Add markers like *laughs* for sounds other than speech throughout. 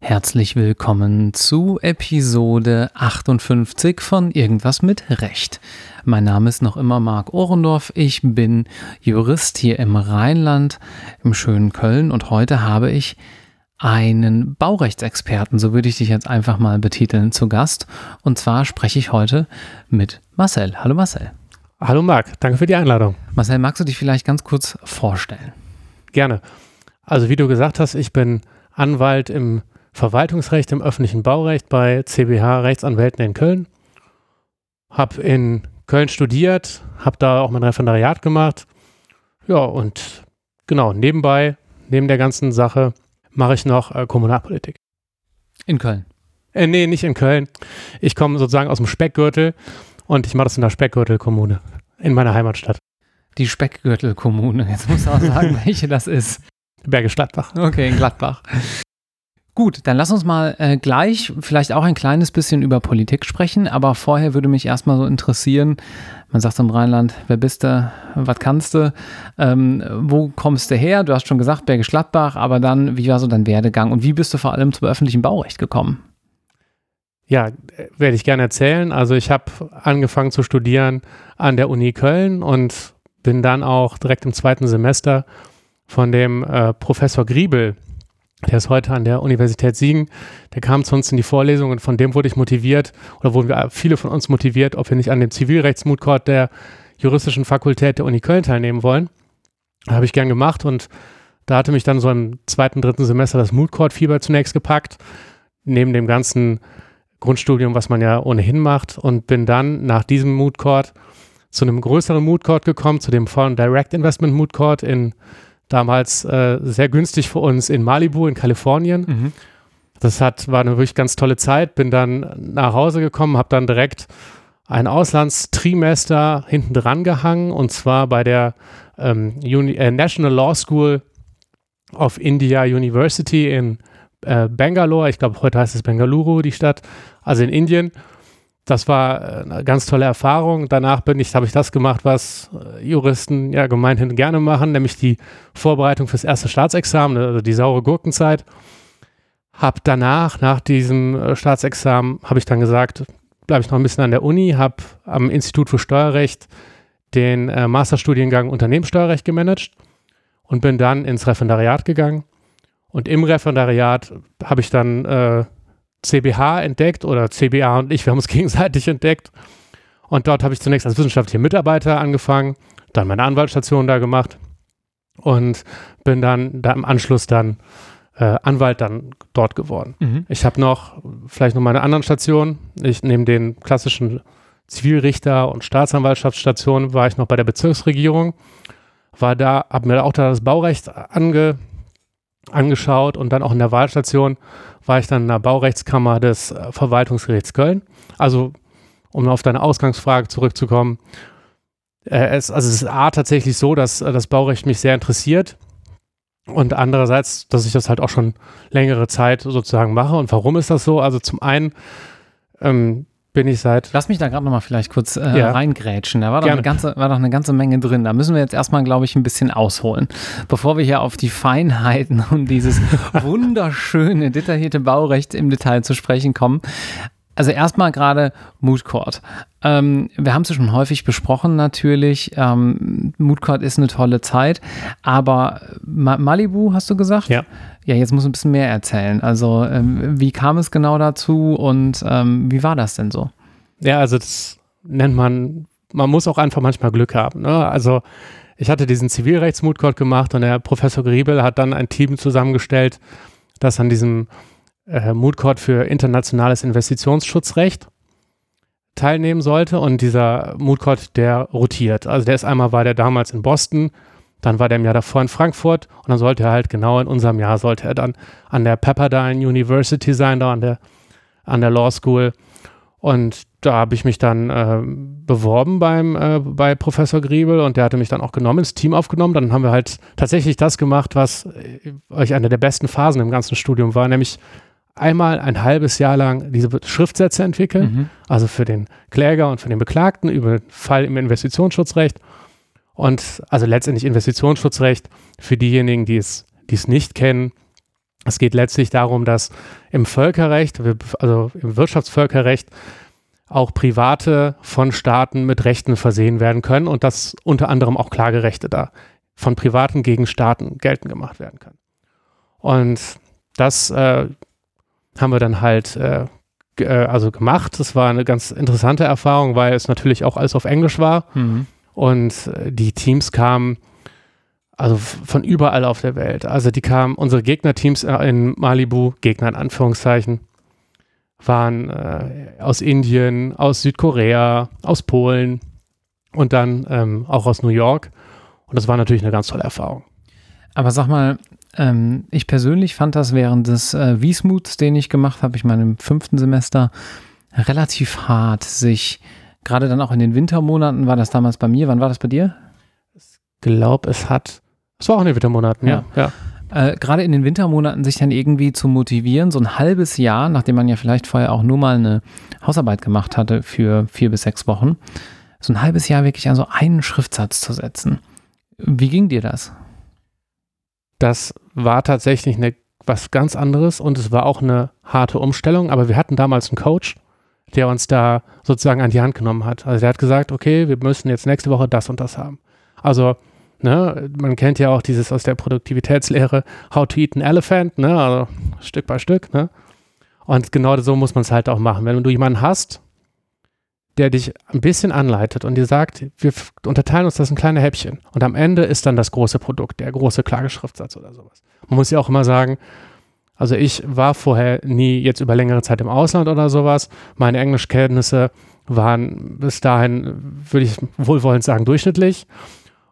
Herzlich willkommen zu Episode 58 von Irgendwas mit Recht. Mein Name ist noch immer Marc Ohrendorf. Ich bin Jurist hier im Rheinland, im schönen Köln und heute habe ich einen Baurechtsexperten, so würde ich dich jetzt einfach mal betiteln, zu Gast. Und zwar spreche ich heute mit Marcel. Hallo Marcel. Hallo Marc, danke für die Einladung. Marcel, magst du dich vielleicht ganz kurz vorstellen? Gerne. Also wie du gesagt hast, ich bin Anwalt im Verwaltungsrecht, im öffentlichen Baurecht bei CBH Rechtsanwälten in Köln. Habe in Köln studiert, habe da auch mein Referendariat gemacht. Ja, und genau, nebenbei, neben der ganzen Sache, mache ich noch äh, Kommunalpolitik. In Köln? Äh, nee, nicht in Köln. Ich komme sozusagen aus dem Speckgürtel und ich mache das in der Speckgürtelkommune, in meiner Heimatstadt. Die Speckgürtelkommune. Jetzt muss auch sagen, *laughs* welche das ist. Bergisch Gladbach. Okay, in Gladbach. Gut, dann lass uns mal äh, gleich vielleicht auch ein kleines bisschen über Politik sprechen, aber vorher würde mich erstmal so interessieren, man sagt im Rheinland, wer bist du, was kannst du, ähm, wo kommst du her? Du hast schon gesagt, Bergisch Gladbach, aber dann, wie war so dein Werdegang und wie bist du vor allem zum öffentlichen Baurecht gekommen? Ja, werde ich gerne erzählen. Also ich habe angefangen zu studieren an der Uni Köln und bin dann auch direkt im zweiten Semester von dem äh, Professor Griebel der ist heute an der Universität Siegen. Der kam zu uns in die Vorlesung und von dem wurde ich motiviert oder wurden wir viele von uns motiviert, ob wir nicht an dem Zivilrechtsmoodcourt der juristischen Fakultät der Uni Köln teilnehmen wollen. Habe ich gern gemacht und da hatte mich dann so im zweiten, dritten Semester das Moodcourt-Fieber zunächst gepackt, neben dem ganzen Grundstudium, was man ja ohnehin macht und bin dann nach diesem Moodcourt zu einem größeren Moodcourt gekommen, zu dem Foreign Direct Investment Moodcourt in damals äh, sehr günstig für uns in Malibu in Kalifornien. Mhm. Das hat, war eine wirklich ganz tolle Zeit. Bin dann nach Hause gekommen, habe dann direkt ein Auslandstrimester hinten dran gehangen und zwar bei der ähm, Uni äh, National Law School of India University in äh, Bangalore. Ich glaube, heute heißt es Bengaluru, die Stadt, also in Indien das war äh, eine ganz tolle Erfahrung. Danach bin ich, habe ich das gemacht, was äh, Juristen ja gemeinhin gerne machen, nämlich die Vorbereitung fürs erste Staatsexamen, also die saure Gurkenzeit. Hab danach, nach diesem äh, Staatsexamen, habe ich dann gesagt, bleibe ich noch ein bisschen an der Uni, habe am Institut für Steuerrecht den äh, Masterstudiengang Unternehmenssteuerrecht gemanagt und bin dann ins Referendariat gegangen. Und im Referendariat habe ich dann äh, CBH entdeckt oder CBA und ich, wir haben es *laughs* gegenseitig entdeckt. Und dort habe ich zunächst als wissenschaftlicher Mitarbeiter angefangen, dann meine Anwaltsstation da gemacht und bin dann da im Anschluss dann äh, Anwalt dann dort geworden. Mhm. Ich habe noch vielleicht noch meine anderen Stationen. Ich neben den klassischen Zivilrichter und Staatsanwaltschaftsstationen war ich noch bei der Bezirksregierung, war da, habe mir auch da das Baurecht ange, angeschaut und dann auch in der Wahlstation war ich dann in der Baurechtskammer des äh, Verwaltungsgerichts Köln. Also, um auf deine Ausgangsfrage zurückzukommen, äh, es, also es ist A tatsächlich so, dass äh, das Baurecht mich sehr interessiert und andererseits, dass ich das halt auch schon längere Zeit sozusagen mache. Und warum ist das so? Also zum einen ähm, bin ich seit. Lass mich da gerade nochmal vielleicht kurz äh, ja. reingrätschen. Da war doch, eine ganze, war doch eine ganze Menge drin. Da müssen wir jetzt erstmal, glaube ich, ein bisschen ausholen. Bevor wir hier auf die Feinheiten und dieses *laughs* wunderschöne, detaillierte Baurecht im Detail zu sprechen kommen. Also erstmal gerade Mood Court. Ähm, wir haben es ja schon häufig besprochen natürlich. Ähm, Mood Court ist eine tolle Zeit, aber Ma Malibu hast du gesagt? Ja. Ja, jetzt muss ein bisschen mehr erzählen. Also ähm, wie kam es genau dazu und ähm, wie war das denn so? Ja, also das nennt man, man muss auch einfach manchmal Glück haben. Ne? Also ich hatte diesen zivilrechts mood Court gemacht und der Professor Griebel hat dann ein Team zusammengestellt, das an diesem äh, Mood Court für internationales Investitionsschutzrecht teilnehmen sollte. Und dieser Mood Court, der rotiert. Also der ist einmal, war der damals in Boston, dann war der im Jahr davor in Frankfurt und dann sollte er halt genau in unserem Jahr, sollte er dann an der Pepperdine University sein, da an der, an der Law School. Und da habe ich mich dann äh, beworben beim, äh, bei Professor Griebel und der hatte mich dann auch genommen, ins Team aufgenommen. Dann haben wir halt tatsächlich das gemacht, was äh, euch eine der besten Phasen im ganzen Studium war, nämlich einmal ein halbes Jahr lang diese Schriftsätze entwickeln, mhm. also für den Kläger und für den Beklagten über den Fall im Investitionsschutzrecht. Und also letztendlich Investitionsschutzrecht für diejenigen, die es, die es nicht kennen. Es geht letztlich darum, dass im Völkerrecht, also im Wirtschaftsvölkerrecht, auch Private von Staaten mit Rechten versehen werden können und dass unter anderem auch Klagerechte da von Privaten gegen Staaten geltend gemacht werden können. Und das äh, haben wir dann halt äh, äh, also gemacht. Das war eine ganz interessante Erfahrung, weil es natürlich auch alles auf Englisch war. Mhm. Und äh, die Teams kamen also von überall auf der Welt. Also die kamen, unsere Gegnerteams äh, in Malibu, Gegner in Anführungszeichen, waren äh, aus Indien, aus Südkorea, aus Polen und dann ähm, auch aus New York. Und das war natürlich eine ganz tolle Erfahrung. Aber sag mal, ähm, ich persönlich fand das während des äh, Wiesmuts, den ich gemacht habe, ich meine im fünften Semester, relativ hart, sich gerade dann auch in den Wintermonaten, war das damals bei mir, wann war das bei dir? Ich glaube, es hat, es war auch in den Wintermonaten, ja. ja. Äh, gerade in den Wintermonaten sich dann irgendwie zu motivieren, so ein halbes Jahr, nachdem man ja vielleicht vorher auch nur mal eine Hausarbeit gemacht hatte für vier bis sechs Wochen, so ein halbes Jahr wirklich an so einen Schriftsatz zu setzen. Wie ging dir das? Das war tatsächlich eine, was ganz anderes und es war auch eine harte Umstellung, aber wir hatten damals einen Coach, der uns da sozusagen an die Hand genommen hat. Also der hat gesagt, okay, wir müssen jetzt nächste Woche das und das haben. Also, ne, man kennt ja auch dieses aus der Produktivitätslehre, how to eat an elephant, ne, also Stück bei Stück, ne. Und genau so muss man es halt auch machen. Wenn du jemanden hast, der dich ein bisschen anleitet und dir sagt, wir unterteilen uns das in kleine Häppchen und am Ende ist dann das große Produkt, der große Klageschriftsatz oder sowas. Man muss ja auch immer sagen, also ich war vorher nie jetzt über längere Zeit im Ausland oder sowas. Meine Englischkenntnisse waren bis dahin, würde ich wohlwollend sagen, durchschnittlich.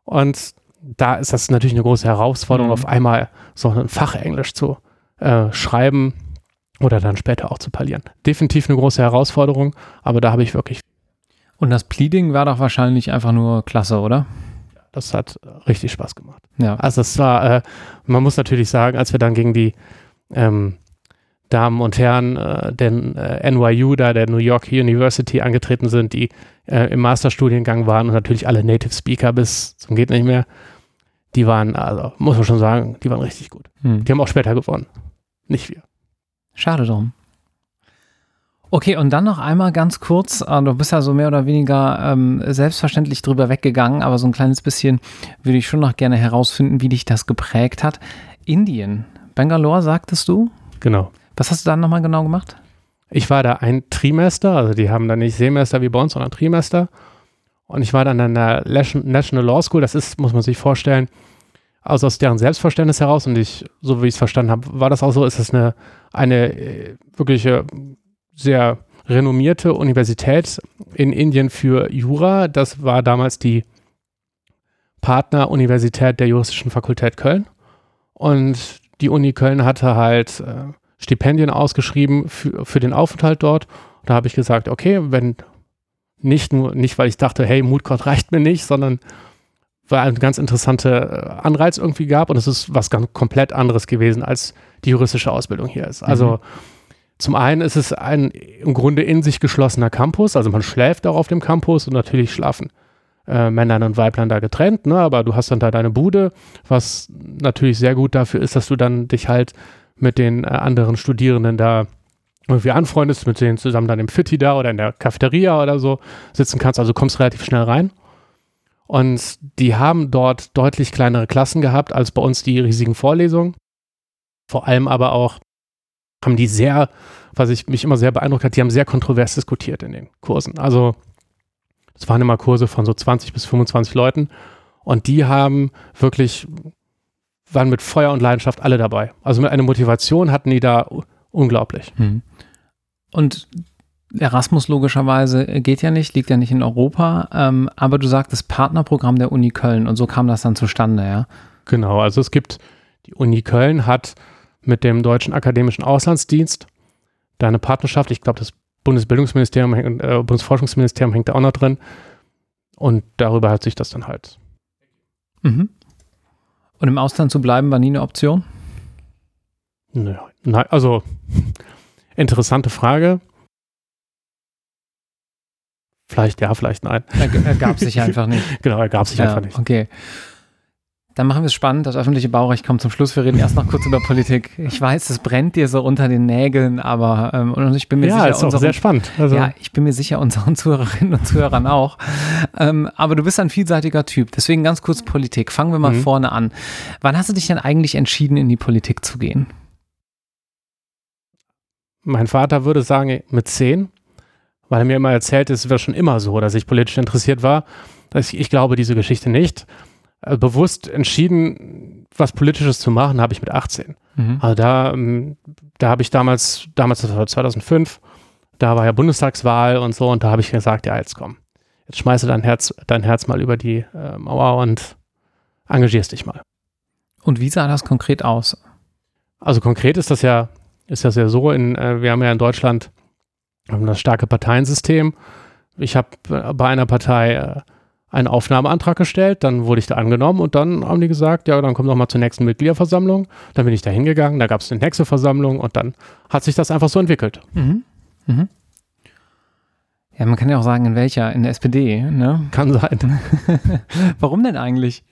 Und da ist das natürlich eine große Herausforderung, mhm. auf einmal so ein Fachenglisch zu äh, schreiben oder dann später auch zu parlieren. Definitiv eine große Herausforderung, aber da habe ich wirklich. Und das Pleading war doch wahrscheinlich einfach nur klasse, oder? Das hat richtig Spaß gemacht. Ja. Also es war, äh, man muss natürlich sagen, als wir dann gegen die ähm, Damen und Herren äh, den äh, NYU da, der New York University angetreten sind, die äh, im Masterstudiengang waren und natürlich alle Native Speaker bis zum geht nicht mehr. Die waren, also muss man schon sagen, die waren richtig gut. Hm. Die haben auch später gewonnen. Nicht wir. Schade drum. Okay, und dann noch einmal ganz kurz, äh, du bist ja so mehr oder weniger ähm, selbstverständlich drüber weggegangen, aber so ein kleines bisschen würde ich schon noch gerne herausfinden, wie dich das geprägt hat. Indien, Bangalore, sagtest du? Genau. Was hast du da nochmal genau gemacht? Ich war da ein Trimester, also die haben da nicht Semester wie bei uns, sondern Trimester. Und ich war dann an der National Law School, das ist, muss man sich vorstellen, also aus deren Selbstverständnis heraus und ich, so wie ich es verstanden habe, war das auch so, ist es eine, eine äh, wirkliche sehr renommierte Universität in Indien für Jura. Das war damals die Partneruniversität der Juristischen Fakultät Köln. Und die Uni Köln hatte halt äh, Stipendien ausgeschrieben für, für den Aufenthalt dort. da habe ich gesagt, okay, wenn nicht nur, nicht weil ich dachte, hey, Moodcourt reicht mir nicht, sondern weil ein ganz interessanter äh, Anreiz irgendwie gab und es ist was ganz komplett anderes gewesen, als die juristische Ausbildung hier ist. Also mhm. Zum einen ist es ein im Grunde in sich geschlossener Campus, also man schläft auch auf dem Campus und natürlich schlafen äh, Männern und Weiblein da getrennt, ne? aber du hast dann da deine Bude, was natürlich sehr gut dafür ist, dass du dann dich halt mit den äh, anderen Studierenden da irgendwie anfreundest, mit denen zusammen dann im Fitti da oder in der Cafeteria oder so sitzen kannst, also kommst relativ schnell rein. Und die haben dort deutlich kleinere Klassen gehabt als bei uns die riesigen Vorlesungen. Vor allem aber auch haben die sehr, was ich mich immer sehr beeindruckt hat, die haben sehr kontrovers diskutiert in den Kursen. Also es waren immer Kurse von so 20 bis 25 Leuten und die haben wirklich, waren mit Feuer und Leidenschaft alle dabei. Also mit einer Motivation hatten die da unglaublich. Hm. Und Erasmus logischerweise geht ja nicht, liegt ja nicht in Europa, ähm, aber du sagtest Partnerprogramm der Uni Köln und so kam das dann zustande, ja? Genau, also es gibt, die Uni Köln hat mit dem Deutschen Akademischen Auslandsdienst da eine Partnerschaft, ich glaube das Bundesbildungsministerium, äh, Bundesforschungsministerium hängt da auch noch drin und darüber hat sich das dann halt. Mhm. Und im Ausland zu bleiben war nie eine Option? Nö, nein, also *laughs* interessante Frage. Vielleicht ja, vielleicht nein. Er, er gab sich *laughs* einfach nicht. genau, er gab sich ja, einfach nicht. Okay. Dann machen wir es spannend. Das öffentliche Baurecht kommt zum Schluss. Wir reden erst noch kurz über Politik. Ich weiß, es brennt dir so unter den Nägeln, aber ähm, und ich bin mir ja, sicher, ist unseren, sehr spannend. Also. Ja, ich bin mir sicher, unseren *laughs* Zuhörerinnen und Zuhörern auch. Ähm, aber du bist ein vielseitiger Typ. Deswegen ganz kurz Politik. Fangen wir mal mhm. vorne an. Wann hast du dich denn eigentlich entschieden, in die Politik zu gehen? Mein Vater würde sagen, mit zehn, weil er mir immer erzählt, es wäre schon immer so, dass ich politisch interessiert war. Ich, ich glaube diese Geschichte nicht bewusst entschieden, was Politisches zu machen, habe ich mit 18. Mhm. Also da, ähm, da habe ich damals, damals das war 2005, da war ja Bundestagswahl und so und da habe ich gesagt, ja, jetzt komm, jetzt schmeiße dein Herz, dein Herz mal über die äh, Mauer und engagierst dich mal. Und wie sah das konkret aus? Also konkret ist das ja, ist das ja so, in, äh, wir haben ja in Deutschland das starke Parteiensystem. Ich habe äh, bei einer Partei äh, einen Aufnahmeantrag gestellt, dann wurde ich da angenommen und dann haben die gesagt, ja, dann komm doch mal zur nächsten Mitgliederversammlung. Dann bin ich da hingegangen, da gab es eine nächste Versammlung und dann hat sich das einfach so entwickelt. Mhm. Mhm. Ja, man kann ja auch sagen, in welcher, in der SPD, ne? Kann sein. *laughs* Warum denn eigentlich?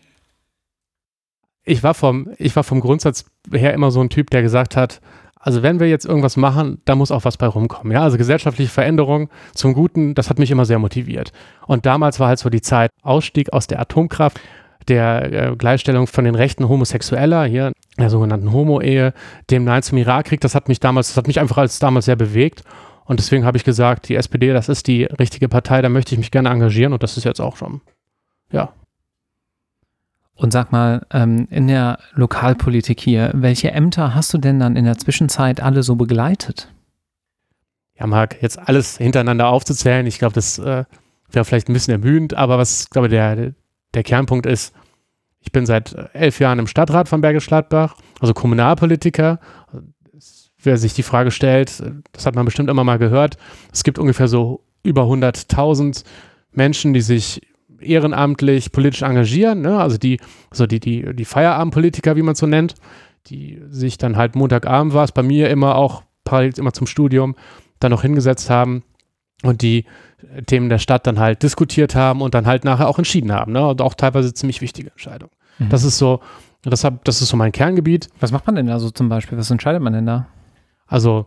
Ich war vom, ich war vom Grundsatz her immer so ein Typ, der gesagt hat, also wenn wir jetzt irgendwas machen, da muss auch was bei rumkommen. Ja, also gesellschaftliche Veränderung zum Guten, das hat mich immer sehr motiviert. Und damals war halt so die Zeit Ausstieg aus der Atomkraft, der äh, Gleichstellung von den Rechten Homosexueller, hier der sogenannten Homo-Ehe, dem Nein zum Irakkrieg, das hat mich damals, das hat mich einfach als damals sehr bewegt. Und deswegen habe ich gesagt, die SPD, das ist die richtige Partei, da möchte ich mich gerne engagieren und das ist jetzt auch schon, ja, und sag mal, ähm, in der Lokalpolitik hier, welche Ämter hast du denn dann in der Zwischenzeit alle so begleitet? Ja, Marc, jetzt alles hintereinander aufzuzählen, ich glaube, das äh, wäre vielleicht ein bisschen ermüdend, aber was, glaube der, der Kernpunkt ist, ich bin seit elf Jahren im Stadtrat von Bergisch Gladbach, also Kommunalpolitiker. Wer sich die Frage stellt, das hat man bestimmt immer mal gehört, es gibt ungefähr so über 100.000 Menschen, die sich ehrenamtlich politisch engagieren, ne? also die, so die, die, die Feierabendpolitiker, wie man es so nennt, die sich dann halt Montagabend war es bei mir immer auch parallel immer zum Studium dann noch hingesetzt haben und die Themen der Stadt dann halt diskutiert haben und dann halt nachher auch entschieden haben. Ne? Und auch teilweise ziemlich wichtige Entscheidungen. Mhm. Das ist so, das, hab, das ist so mein Kerngebiet. Was macht man denn da so zum Beispiel? Was entscheidet man denn da? Also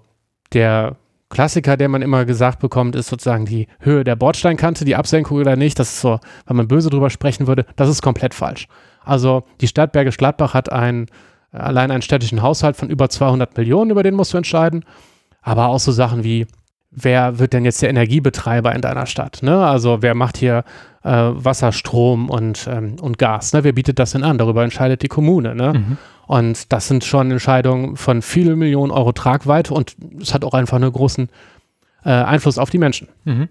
der Klassiker, der man immer gesagt bekommt, ist sozusagen die Höhe der Bordsteinkante, die Absenkung oder nicht. Das ist so, wenn man böse drüber sprechen würde, das ist komplett falsch. Also die Stadt Bergisch Gladbach hat einen, allein einen städtischen Haushalt von über 200 Millionen, über den musst du entscheiden. Aber auch so Sachen wie, wer wird denn jetzt der Energiebetreiber in deiner Stadt? Ne? Also wer macht hier äh, Wasser, Strom und, ähm, und Gas? Ne? Wer bietet das denn an? Darüber entscheidet die Kommune. Ne? Mhm. Und das sind schon Entscheidungen von vielen Millionen Euro Tragweite und es hat auch einfach einen großen äh, Einfluss auf die Menschen. Mhm.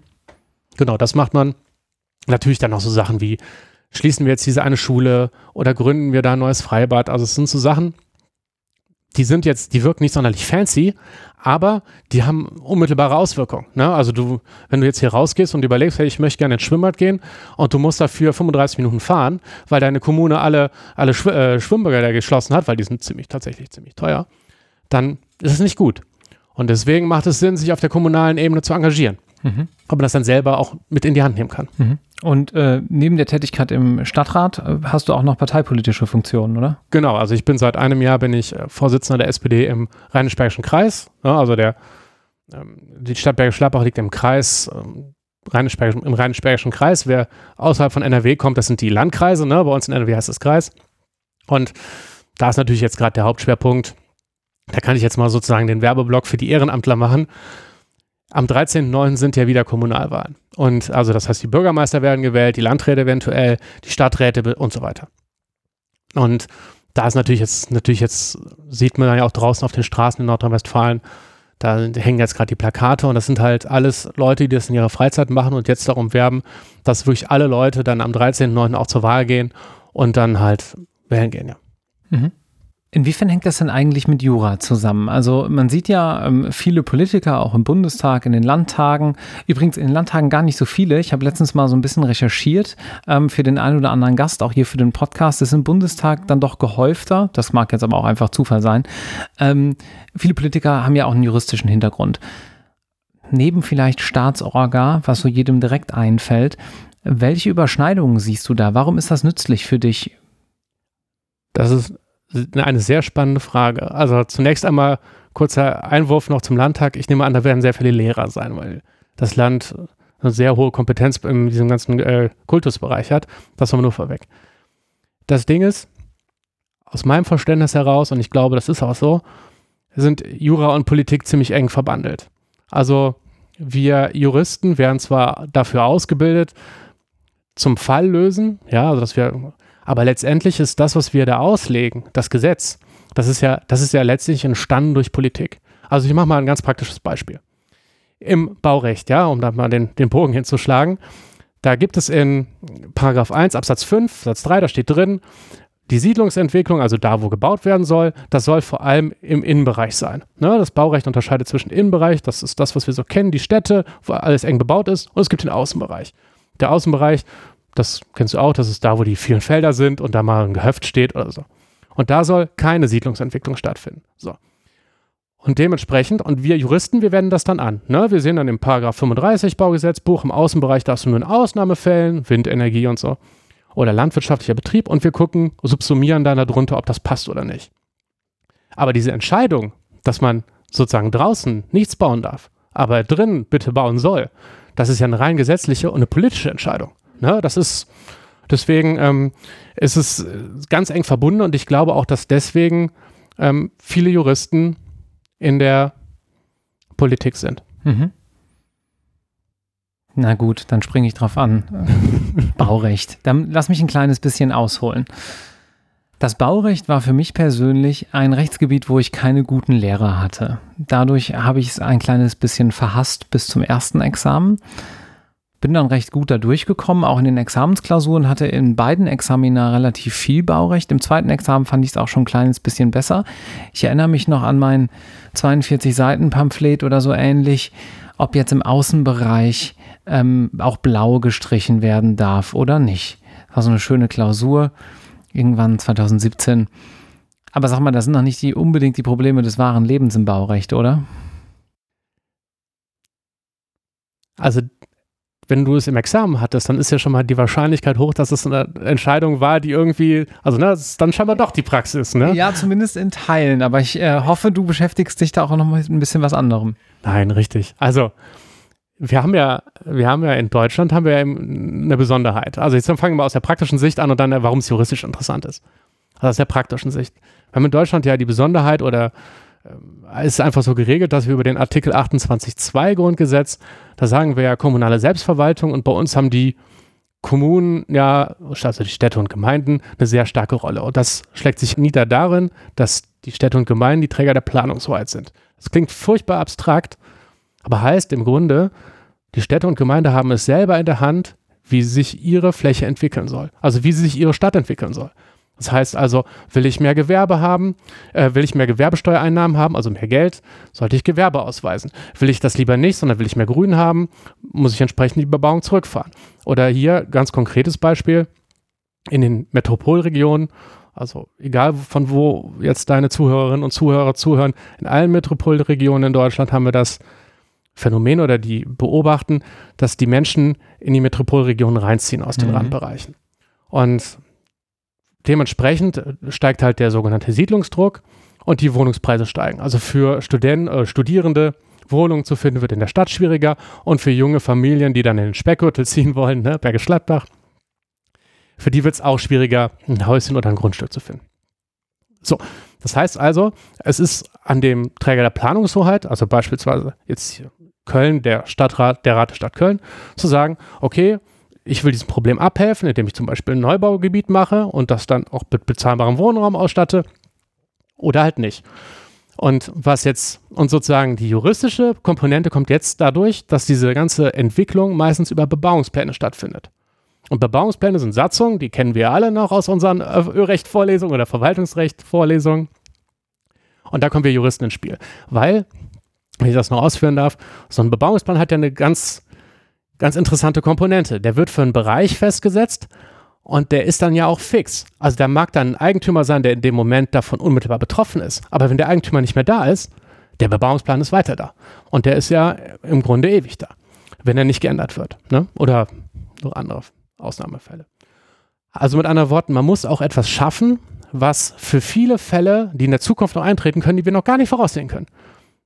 Genau, das macht man. Natürlich dann auch so Sachen wie, schließen wir jetzt diese eine Schule oder gründen wir da ein neues Freibad? Also es sind so Sachen, die sind jetzt, die wirken nicht sonderlich fancy, aber die haben unmittelbare Auswirkungen. Ne? Also du, wenn du jetzt hier rausgehst und überlegst, hey, ich möchte gerne ins Schwimmbad gehen und du musst dafür 35 Minuten fahren, weil deine Kommune alle, alle Schw äh, Schwimmbäder geschlossen hat, weil die sind ziemlich, tatsächlich ziemlich teuer, dann ist es nicht gut. Und deswegen macht es Sinn, sich auf der kommunalen Ebene zu engagieren. Mhm. Ob man das dann selber auch mit in die Hand nehmen kann. Mhm. Und äh, neben der Tätigkeit im Stadtrat äh, hast du auch noch parteipolitische Funktionen, oder? Genau, also ich bin seit einem Jahr bin ich äh, Vorsitzender der SPD im Rheinisch-Bergischen Kreis. Ja, also der, ähm, die Stadt Bergisch Gladbach liegt im Kreis, ähm, Rheinisch im Rheinisch-Bergischen Kreis. Wer außerhalb von NRW kommt, das sind die Landkreise. Ne? Bei uns in NRW heißt es Kreis. Und da ist natürlich jetzt gerade der Hauptschwerpunkt. Da kann ich jetzt mal sozusagen den Werbeblock für die Ehrenamtler machen. Am 13.09. sind ja wieder Kommunalwahlen. Und also das heißt, die Bürgermeister werden gewählt, die Landräte eventuell, die Stadträte und so weiter. Und da ist natürlich jetzt, natürlich jetzt sieht man ja auch draußen auf den Straßen in Nordrhein-Westfalen, da hängen jetzt gerade die Plakate und das sind halt alles Leute, die das in ihrer Freizeit machen und jetzt darum werben, dass wirklich alle Leute dann am 13.09. auch zur Wahl gehen und dann halt wählen gehen, ja. Mhm. Inwiefern hängt das denn eigentlich mit Jura zusammen? Also man sieht ja ähm, viele Politiker auch im Bundestag, in den Landtagen, übrigens in den Landtagen gar nicht so viele. Ich habe letztens mal so ein bisschen recherchiert ähm, für den einen oder anderen Gast, auch hier für den Podcast. Das ist im Bundestag dann doch gehäufter, das mag jetzt aber auch einfach Zufall sein. Ähm, viele Politiker haben ja auch einen juristischen Hintergrund. Neben vielleicht Staatsorga, was so jedem direkt einfällt, welche Überschneidungen siehst du da? Warum ist das nützlich für dich? Das ist eine sehr spannende Frage. Also zunächst einmal kurzer Einwurf noch zum Landtag. Ich nehme an, da werden sehr viele Lehrer sein, weil das Land eine sehr hohe Kompetenz in diesem ganzen äh, Kultusbereich hat. Das haben wir nur vorweg. Das Ding ist, aus meinem Verständnis heraus, und ich glaube, das ist auch so, sind Jura und Politik ziemlich eng verbandelt. Also wir Juristen werden zwar dafür ausgebildet, zum Fall lösen, ja, also dass wir aber letztendlich ist das, was wir da auslegen, das Gesetz, das ist ja, das ist ja letztlich entstanden durch Politik. Also ich mache mal ein ganz praktisches Beispiel. Im Baurecht, ja, um da mal den, den Bogen hinzuschlagen, da gibt es in Paragraph 1 Absatz 5, Satz 3, da steht drin, die Siedlungsentwicklung, also da, wo gebaut werden soll, das soll vor allem im Innenbereich sein. Ne, das Baurecht unterscheidet zwischen Innenbereich, das ist das, was wir so kennen, die Städte, wo alles eng bebaut ist, und es gibt den Außenbereich. Der Außenbereich, das kennst du auch, das ist da, wo die vielen Felder sind und da mal ein Gehöft steht oder so. Und da soll keine Siedlungsentwicklung stattfinden. So. Und dementsprechend, und wir Juristen, wir wenden das dann an. Ne? Wir sehen dann im Paragraph 35 Baugesetzbuch, im Außenbereich darfst du nur in Ausnahmefällen, Windenergie und so, oder landwirtschaftlicher Betrieb und wir gucken, subsumieren dann darunter, ob das passt oder nicht. Aber diese Entscheidung, dass man sozusagen draußen nichts bauen darf, aber drin bitte bauen soll, das ist ja eine rein gesetzliche und eine politische Entscheidung. Ne? Das ist, deswegen ähm, ist es ganz eng verbunden und ich glaube auch, dass deswegen ähm, viele Juristen in der Politik sind. Mhm. Na gut, dann springe ich drauf an. *laughs* Baurecht. Dann lass mich ein kleines bisschen ausholen. Das Baurecht war für mich persönlich ein Rechtsgebiet, wo ich keine guten Lehrer hatte. Dadurch habe ich es ein kleines bisschen verhasst bis zum ersten Examen bin dann recht gut da durchgekommen, auch in den Examensklausuren, hatte in beiden Examina relativ viel Baurecht. Im zweiten Examen fand ich es auch schon ein kleines bisschen besser. Ich erinnere mich noch an mein 42 Seiten Pamphlet oder so ähnlich, ob jetzt im Außenbereich ähm, auch blau gestrichen werden darf oder nicht. War so eine schöne Klausur, irgendwann 2017. Aber sag mal, das sind noch nicht die, unbedingt die Probleme des wahren Lebens im Baurecht, oder? Also wenn du es im Examen hattest, dann ist ja schon mal die Wahrscheinlichkeit hoch, dass es eine Entscheidung war, die irgendwie, also ne, das ist dann scheinbar doch die Praxis, ne? Ja, zumindest in Teilen, aber ich äh, hoffe, du beschäftigst dich da auch noch mal ein bisschen was anderem. Nein, richtig. Also, wir haben ja, wir haben ja in Deutschland haben wir ja eine Besonderheit. Also jetzt fangen wir aus der praktischen Sicht an und dann, warum es juristisch interessant ist. Also aus der praktischen Sicht. Wir haben in Deutschland ja die Besonderheit oder äh, ist einfach so geregelt, dass wir über den Artikel 28.2 Grundgesetz, da sagen wir ja kommunale Selbstverwaltung und bei uns haben die Kommunen, ja, also die Städte und Gemeinden, eine sehr starke Rolle. Und das schlägt sich nieder darin, dass die Städte und Gemeinden die Träger der Planungshoheit sind. Das klingt furchtbar abstrakt, aber heißt im Grunde, die Städte und Gemeinde haben es selber in der Hand, wie sich ihre Fläche entwickeln soll. Also wie sich ihre Stadt entwickeln soll. Das heißt also, will ich mehr Gewerbe haben, äh, will ich mehr Gewerbesteuereinnahmen haben, also mehr Geld, sollte ich Gewerbe ausweisen. Will ich das lieber nicht, sondern will ich mehr Grün haben, muss ich entsprechend die Bebauung zurückfahren. Oder hier ganz konkretes Beispiel, in den Metropolregionen, also egal von wo jetzt deine Zuhörerinnen und Zuhörer zuhören, in allen Metropolregionen in Deutschland haben wir das Phänomen oder die beobachten, dass die Menschen in die Metropolregionen reinziehen aus den mhm. Randbereichen. Und dementsprechend äh, steigt halt der sogenannte Siedlungsdruck und die Wohnungspreise steigen. Also für Studenten, äh, Studierende Wohnungen zu finden, wird in der Stadt schwieriger und für junge Familien, die dann in den Speckgürtel *laughs* ziehen wollen, ne, Bergisch Gladbach, für die wird es auch schwieriger, ein Häuschen oder ein Grundstück zu finden. So, das heißt also, es ist an dem Träger der Planungshoheit, also beispielsweise jetzt Köln, der Stadtrat, der Rat der Stadt Köln, zu sagen, okay, ich will diesem Problem abhelfen, indem ich zum Beispiel ein Neubaugebiet mache und das dann auch mit bezahlbarem Wohnraum ausstatte oder halt nicht. Und was jetzt, und sozusagen die juristische Komponente kommt jetzt dadurch, dass diese ganze Entwicklung meistens über Bebauungspläne stattfindet. Und Bebauungspläne sind Satzungen, die kennen wir alle noch aus unseren Rechtvorlesungen oder Verwaltungsrechtvorlesungen. Und da kommen wir Juristen ins Spiel. Weil, wenn ich das noch ausführen darf, so ein Bebauungsplan hat ja eine ganz, ganz interessante Komponente. Der wird für einen Bereich festgesetzt und der ist dann ja auch fix. Also der mag dann ein Eigentümer sein, der in dem Moment davon unmittelbar betroffen ist. Aber wenn der Eigentümer nicht mehr da ist, der Bebauungsplan ist weiter da. Und der ist ja im Grunde ewig da, wenn er nicht geändert wird. Ne? Oder noch andere Ausnahmefälle. Also mit anderen Worten, man muss auch etwas schaffen, was für viele Fälle, die in der Zukunft noch eintreten können, die wir noch gar nicht voraussehen können,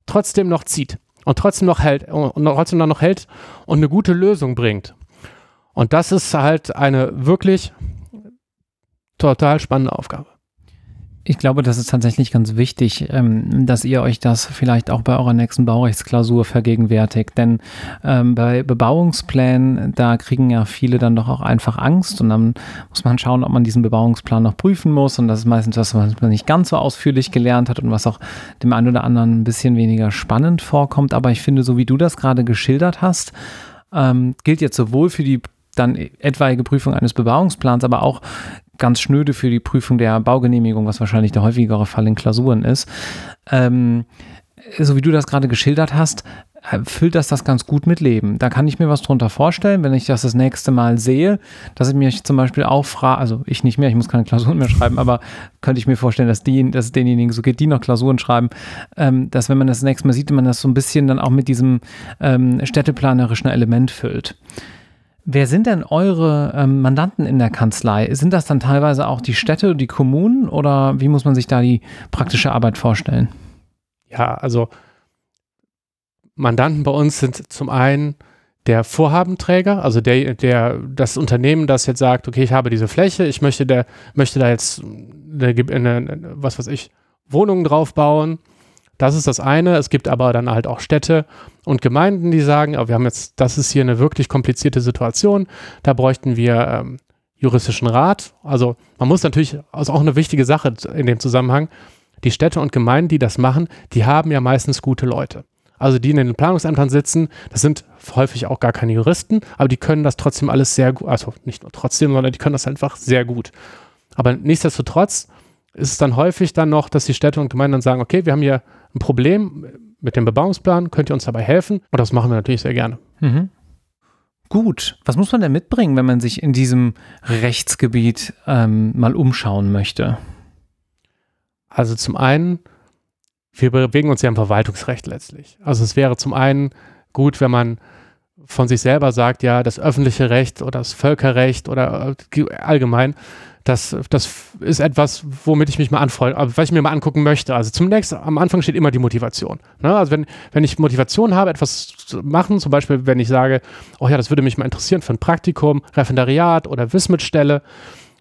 trotzdem noch zieht und trotzdem noch hält und trotzdem noch hält und eine gute Lösung bringt. Und das ist halt eine wirklich total spannende Aufgabe. Ich glaube, das ist tatsächlich ganz wichtig, ähm, dass ihr euch das vielleicht auch bei eurer nächsten Baurechtsklausur vergegenwärtigt. Denn ähm, bei Bebauungsplänen, da kriegen ja viele dann doch auch einfach Angst und dann muss man schauen, ob man diesen Bebauungsplan noch prüfen muss. Und das ist meistens was, was man nicht ganz so ausführlich gelernt hat und was auch dem einen oder anderen ein bisschen weniger spannend vorkommt. Aber ich finde, so wie du das gerade geschildert hast, ähm, gilt jetzt sowohl für die dann etwaige Prüfung eines Bebauungsplans, aber auch ganz schnöde für die Prüfung der Baugenehmigung, was wahrscheinlich der häufigere Fall in Klausuren ist. Ähm, so wie du das gerade geschildert hast, äh, füllt das das ganz gut mit Leben. Da kann ich mir was drunter vorstellen, wenn ich das das nächste Mal sehe, dass ich mich zum Beispiel auch frage, also ich nicht mehr, ich muss keine Klausuren mehr schreiben, aber könnte ich mir vorstellen, dass, die, dass es denjenigen so geht, die noch Klausuren schreiben, ähm, dass wenn man das nächste Mal sieht, man das so ein bisschen dann auch mit diesem ähm, städteplanerischen Element füllt. Wer sind denn eure ähm, Mandanten in der Kanzlei? Sind das dann teilweise auch die Städte, die Kommunen oder wie muss man sich da die praktische Arbeit vorstellen? Ja, also Mandanten bei uns sind zum einen der Vorhabenträger, also der, der, das Unternehmen, das jetzt sagt, okay, ich habe diese Fläche, ich möchte, der, möchte da jetzt eine, eine, was weiß ich, Wohnungen drauf bauen das ist das eine. Es gibt aber dann halt auch Städte und Gemeinden, die sagen, wir haben jetzt, das ist hier eine wirklich komplizierte Situation. Da bräuchten wir ähm, juristischen Rat. Also man muss natürlich, also auch eine wichtige Sache in dem Zusammenhang, die Städte und Gemeinden, die das machen, die haben ja meistens gute Leute. Also die in den Planungsämtern sitzen, das sind häufig auch gar keine Juristen, aber die können das trotzdem alles sehr gut, also nicht nur trotzdem, sondern die können das einfach sehr gut. Aber nichtsdestotrotz ist es dann häufig dann noch, dass die Städte und Gemeinden dann sagen, okay, wir haben hier ein Problem mit dem Bebauungsplan, könnt ihr uns dabei helfen? Und das machen wir natürlich sehr gerne. Mhm. Gut, was muss man denn mitbringen, wenn man sich in diesem Rechtsgebiet ähm, mal umschauen möchte? Also zum einen, wir bewegen uns ja im Verwaltungsrecht letztlich. Also es wäre zum einen gut, wenn man von sich selber sagt, ja, das öffentliche Recht oder das Völkerrecht oder äh, allgemein das, das ist etwas, womit ich mich mal anfreue, äh, was ich mir mal angucken möchte. Also zunächst am Anfang steht immer die Motivation. Ne? Also wenn, wenn ich Motivation habe, etwas zu machen, zum Beispiel wenn ich sage, oh ja, das würde mich mal interessieren für ein Praktikum, Referendariat oder Wismitstelle,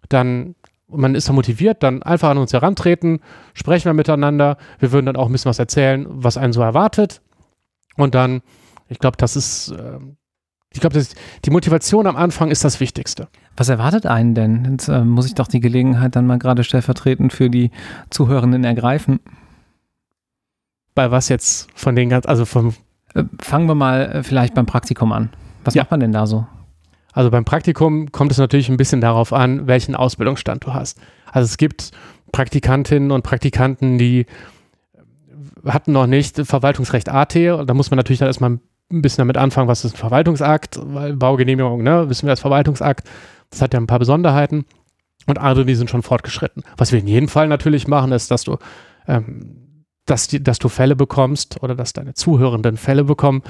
dann man ist da motiviert, dann einfach an uns herantreten, sprechen wir miteinander, wir würden dann auch ein bisschen was erzählen, was einen so erwartet und dann, ich glaube, das ist, äh, ich glaube, die Motivation am Anfang ist das Wichtigste. Was erwartet einen denn? Jetzt äh, muss ich doch die Gelegenheit dann mal gerade stellvertretend für die Zuhörenden ergreifen. Bei was jetzt von den ganz, also vom. Äh, fangen wir mal äh, vielleicht beim Praktikum an. Was ja. macht man denn da so? Also beim Praktikum kommt es natürlich ein bisschen darauf an, welchen Ausbildungsstand du hast. Also es gibt Praktikantinnen und Praktikanten, die hatten noch nicht Verwaltungsrecht AT. Da muss man natürlich dann erstmal ein bisschen damit anfangen, was ist ein Verwaltungsakt, weil Baugenehmigung, ne, wissen wir als Verwaltungsakt. Das hat ja ein paar Besonderheiten. Und andere, die sind schon fortgeschritten. Was wir in jedem Fall natürlich machen, ist, dass du, ähm, dass, die, dass du Fälle bekommst oder dass deine Zuhörenden Fälle bekommen,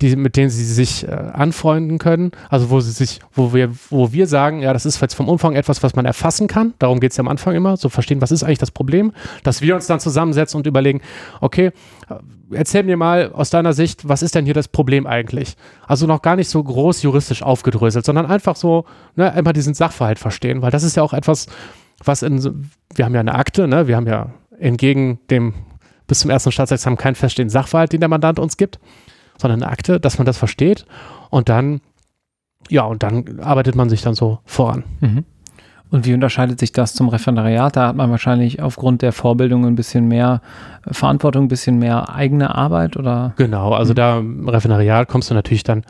die, mit denen sie sich äh, anfreunden können. Also wo sie sich, wo wir, wo wir sagen, ja, das ist jetzt vom Umfang etwas, was man erfassen kann. Darum geht es ja am Anfang immer, so verstehen, was ist eigentlich das Problem, dass wir uns dann zusammensetzen und überlegen, okay, erzähl mir mal aus deiner Sicht, was ist denn hier das Problem eigentlich? Also noch gar nicht so groß juristisch aufgedröselt, sondern einfach so, ne, immer diesen Sachverhalt verstehen, weil das ist ja auch etwas, was in, wir haben ja eine Akte, ne, wir haben ja entgegen dem bis zum ersten Staatsexamen keinen feststehenden Sachverhalt, den der Mandant uns gibt sondern eine Akte, dass man das versteht und dann, ja, und dann arbeitet man sich dann so voran. Mhm. Und wie unterscheidet sich das zum Referendariat? Da hat man wahrscheinlich aufgrund der Vorbildung ein bisschen mehr Verantwortung, ein bisschen mehr eigene Arbeit oder? Genau, also mhm. da im Referendariat kommst du natürlich dann,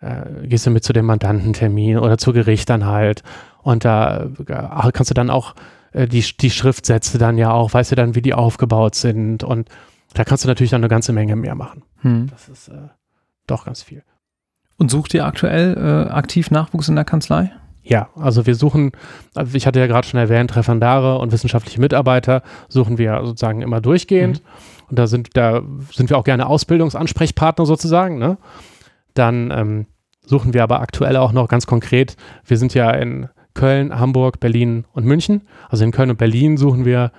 äh, gehst du mit zu dem Mandantentermin oder zu Gericht dann halt und da äh, kannst du dann auch äh, die, die Schriftsätze dann ja auch, weißt du dann, wie die aufgebaut sind und da kannst du natürlich dann eine ganze Menge mehr machen. Hm. Das ist äh, doch ganz viel. Und sucht ihr aktuell äh, aktiv Nachwuchs in der Kanzlei? Ja, also wir suchen, also ich hatte ja gerade schon erwähnt, Referendare und wissenschaftliche Mitarbeiter suchen wir sozusagen immer durchgehend. Mhm. Und da sind, da sind wir auch gerne Ausbildungsansprechpartner sozusagen. Ne? Dann ähm, suchen wir aber aktuell auch noch ganz konkret, wir sind ja in Köln, Hamburg, Berlin und München. Also in Köln und Berlin suchen wir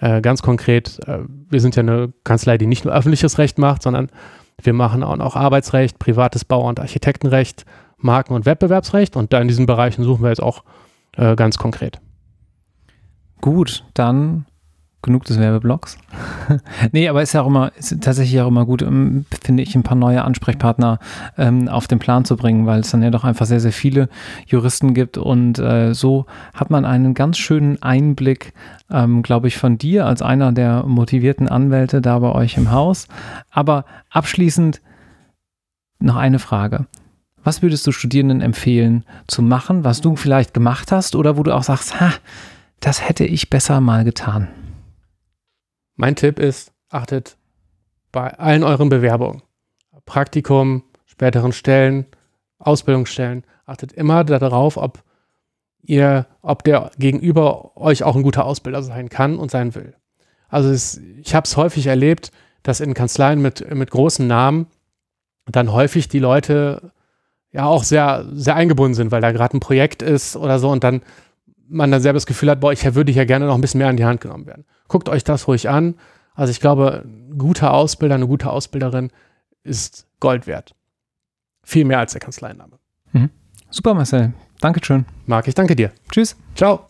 äh, ganz konkret, äh, wir sind ja eine Kanzlei, die nicht nur öffentliches Recht macht, sondern wir machen auch noch Arbeitsrecht, privates Bau- und Architektenrecht, Marken- und Wettbewerbsrecht. Und da in diesen Bereichen suchen wir jetzt auch äh, ganz konkret. Gut, dann genug des Werbeblocks. *laughs* nee, aber ist ja auch immer, ist tatsächlich auch immer gut, ähm, finde ich, ein paar neue Ansprechpartner ähm, auf den Plan zu bringen, weil es dann ja doch einfach sehr, sehr viele Juristen gibt und äh, so hat man einen ganz schönen Einblick, ähm, glaube ich, von dir als einer der motivierten Anwälte da bei euch im Haus. Aber abschließend noch eine Frage. Was würdest du Studierenden empfehlen zu machen, was du vielleicht gemacht hast oder wo du auch sagst, ha, das hätte ich besser mal getan? Mein Tipp ist, achtet bei allen euren Bewerbungen, Praktikum, späteren Stellen, Ausbildungsstellen, achtet immer darauf, ob ihr, ob der Gegenüber euch auch ein guter Ausbilder sein kann und sein will. Also es, ich habe es häufig erlebt, dass in Kanzleien mit, mit großen Namen dann häufig die Leute ja auch sehr, sehr eingebunden sind, weil da gerade ein Projekt ist oder so und dann man dann selber das Gefühl hat, boah, ich würde ja gerne noch ein bisschen mehr an die Hand genommen werden. Guckt euch das ruhig an. Also ich glaube, ein guter Ausbilder, eine gute Ausbilderin ist Gold wert. Viel mehr als der Kanzleiname. Mhm. Super, Marcel. Dankeschön. Marc, ich danke dir. Tschüss. Ciao.